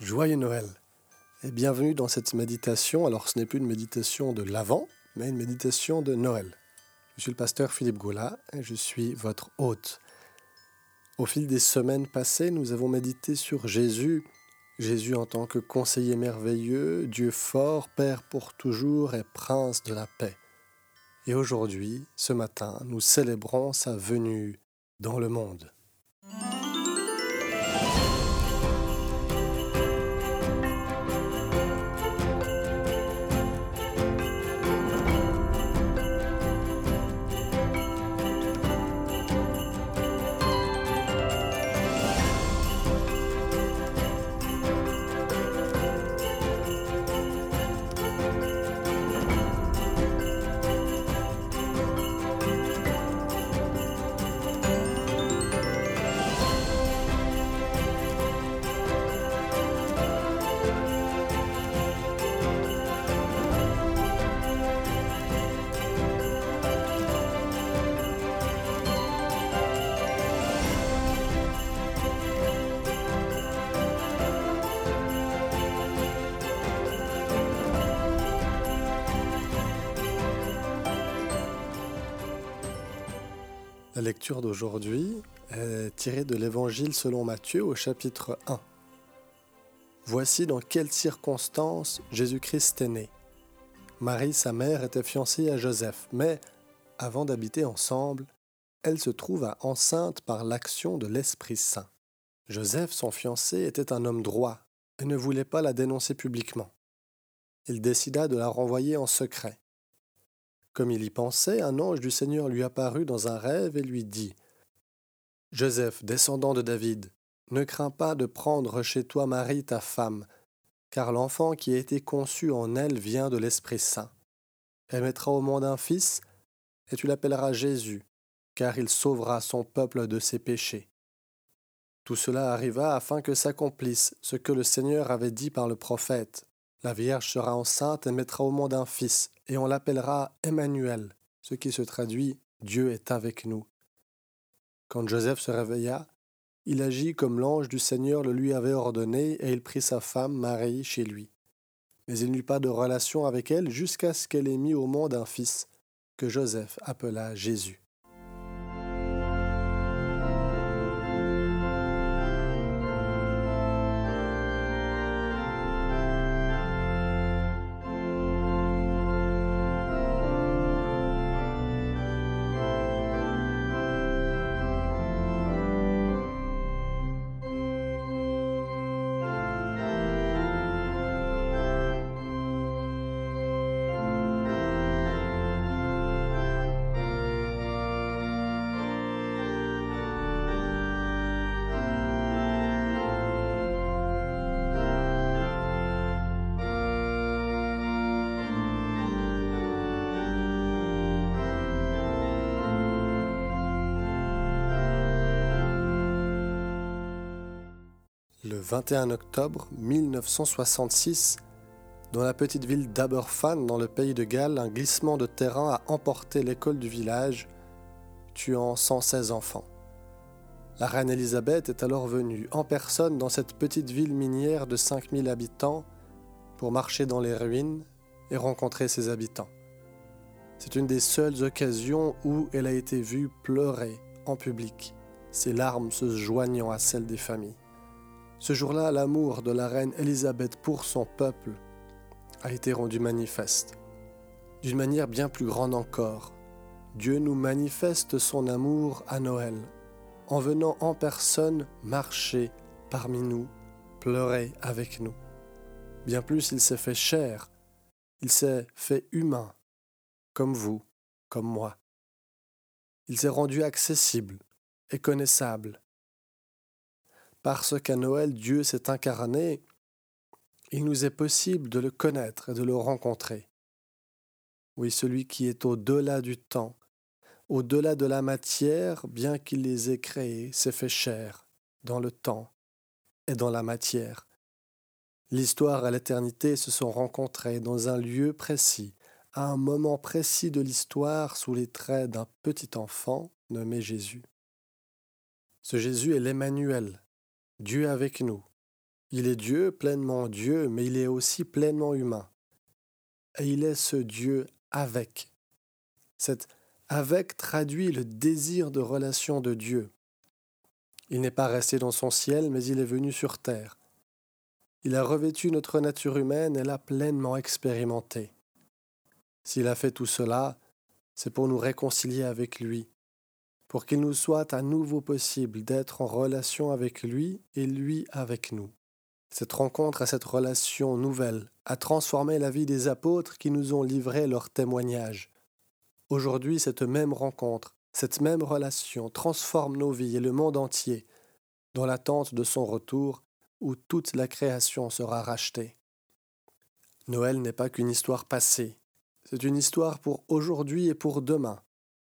Joyeux Noël et bienvenue dans cette méditation. Alors ce n'est plus une méditation de l'Avent, mais une méditation de Noël. Je suis le pasteur Philippe Gaula et je suis votre hôte. Au fil des semaines passées, nous avons médité sur Jésus, Jésus en tant que conseiller merveilleux, Dieu fort, Père pour toujours et Prince de la paix. Et aujourd'hui, ce matin, nous célébrons sa venue dans le monde. La lecture d'aujourd'hui est tirée de l'Évangile selon Matthieu au chapitre 1. Voici dans quelles circonstances Jésus-Christ est né. Marie, sa mère, était fiancée à Joseph, mais avant d'habiter ensemble, elle se trouva enceinte par l'action de l'Esprit Saint. Joseph, son fiancé, était un homme droit et ne voulait pas la dénoncer publiquement. Il décida de la renvoyer en secret. Comme il y pensait, un ange du Seigneur lui apparut dans un rêve et lui dit Joseph, descendant de David, ne crains pas de prendre chez toi Marie ta femme, car l'enfant qui a été conçu en elle vient de l'Esprit Saint. Elle mettra au monde un fils, et tu l'appelleras Jésus, car il sauvera son peuple de ses péchés. Tout cela arriva afin que s'accomplisse ce que le Seigneur avait dit par le prophète. La Vierge sera enceinte et mettra au monde un fils, et on l'appellera Emmanuel, ce qui se traduit Dieu est avec nous. Quand Joseph se réveilla, il agit comme l'ange du Seigneur le lui avait ordonné, et il prit sa femme Marie chez lui. Mais il n'eut pas de relation avec elle jusqu'à ce qu'elle ait mis au monde un fils, que Joseph appela Jésus. Le 21 octobre 1966, dans la petite ville d'Aberfan, dans le pays de Galles, un glissement de terrain a emporté l'école du village, tuant 116 enfants. La reine Elisabeth est alors venue en personne dans cette petite ville minière de 5000 habitants pour marcher dans les ruines et rencontrer ses habitants. C'est une des seules occasions où elle a été vue pleurer en public, ses larmes se joignant à celles des familles. Ce jour-là, l'amour de la reine Élisabeth pour son peuple a été rendu manifeste. D'une manière bien plus grande encore, Dieu nous manifeste son amour à Noël, en venant en personne marcher parmi nous, pleurer avec nous. Bien plus, il s'est fait chair, il s'est fait humain, comme vous, comme moi. Il s'est rendu accessible et connaissable parce qu'à Noël Dieu s'est incarné, il nous est possible de le connaître et de le rencontrer. Oui, celui qui est au-delà du temps, au-delà de la matière, bien qu'il les ait créés, s'est fait chair dans le temps et dans la matière. L'histoire et l'éternité se sont rencontrés dans un lieu précis, à un moment précis de l'histoire sous les traits d'un petit enfant nommé Jésus. Ce Jésus est l'Emmanuel, Dieu avec nous. Il est Dieu, pleinement Dieu, mais il est aussi pleinement humain. Et il est ce Dieu avec. Cet avec traduit le désir de relation de Dieu. Il n'est pas resté dans son ciel, mais il est venu sur terre. Il a revêtu notre nature humaine et l'a pleinement expérimentée. S'il a fait tout cela, c'est pour nous réconcilier avec lui, pour qu'il nous soit à nouveau possible d'être en relation avec lui et lui avec nous. Cette rencontre et cette relation nouvelle a transformé la vie des apôtres qui nous ont livré leur témoignage. Aujourd'hui, cette même rencontre, cette même relation transforme nos vies et le monde entier, dans l'attente de son retour où toute la création sera rachetée. Noël n'est pas qu'une histoire passée, c'est une histoire pour aujourd'hui et pour demain,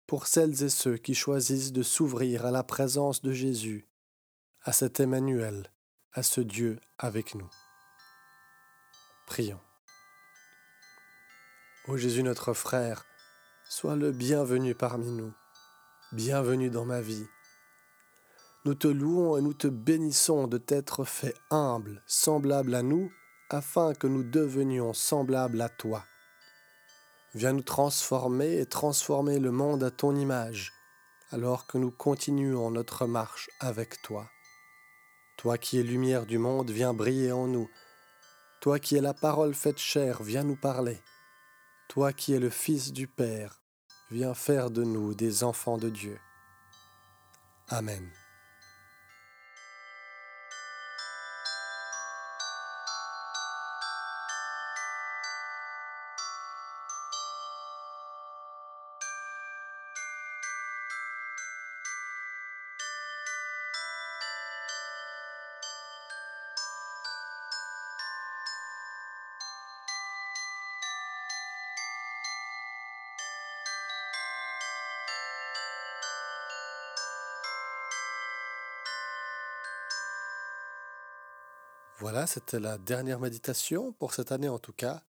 pour celles et ceux qui choisissent de s'ouvrir à la présence de Jésus, à cet Emmanuel, à ce Dieu avec nous. Prions. Ô Jésus notre frère, sois le bienvenu parmi nous, bienvenue dans ma vie. Nous te louons et nous te bénissons de t'être fait humble, semblable à nous, afin que nous devenions semblables à toi. Viens nous transformer et transformer le monde à ton image, alors que nous continuons notre marche avec toi. Toi qui es lumière du monde, viens briller en nous. Toi qui es la parole faite chair, viens nous parler. Toi qui es le Fils du Père, viens faire de nous des enfants de Dieu. Amen. Voilà, c'était la dernière méditation pour cette année en tout cas.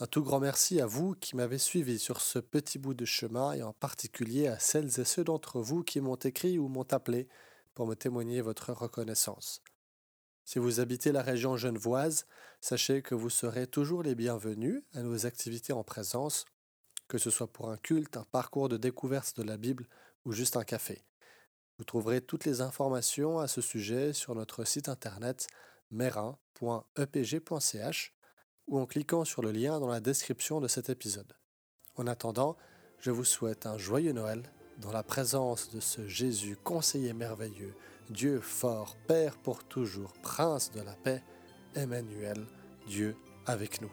Un tout grand merci à vous qui m'avez suivi sur ce petit bout de chemin et en particulier à celles et ceux d'entre vous qui m'ont écrit ou m'ont appelé pour me témoigner votre reconnaissance. Si vous habitez la région genevoise, sachez que vous serez toujours les bienvenus à nos activités en présence, que ce soit pour un culte, un parcours de découverte de la Bible ou juste un café. Vous trouverez toutes les informations à ce sujet sur notre site internet merin.epg.ch ou en cliquant sur le lien dans la description de cet épisode. En attendant, je vous souhaite un joyeux Noël dans la présence de ce Jésus conseiller merveilleux, Dieu fort, Père pour toujours, Prince de la paix, Emmanuel, Dieu avec nous.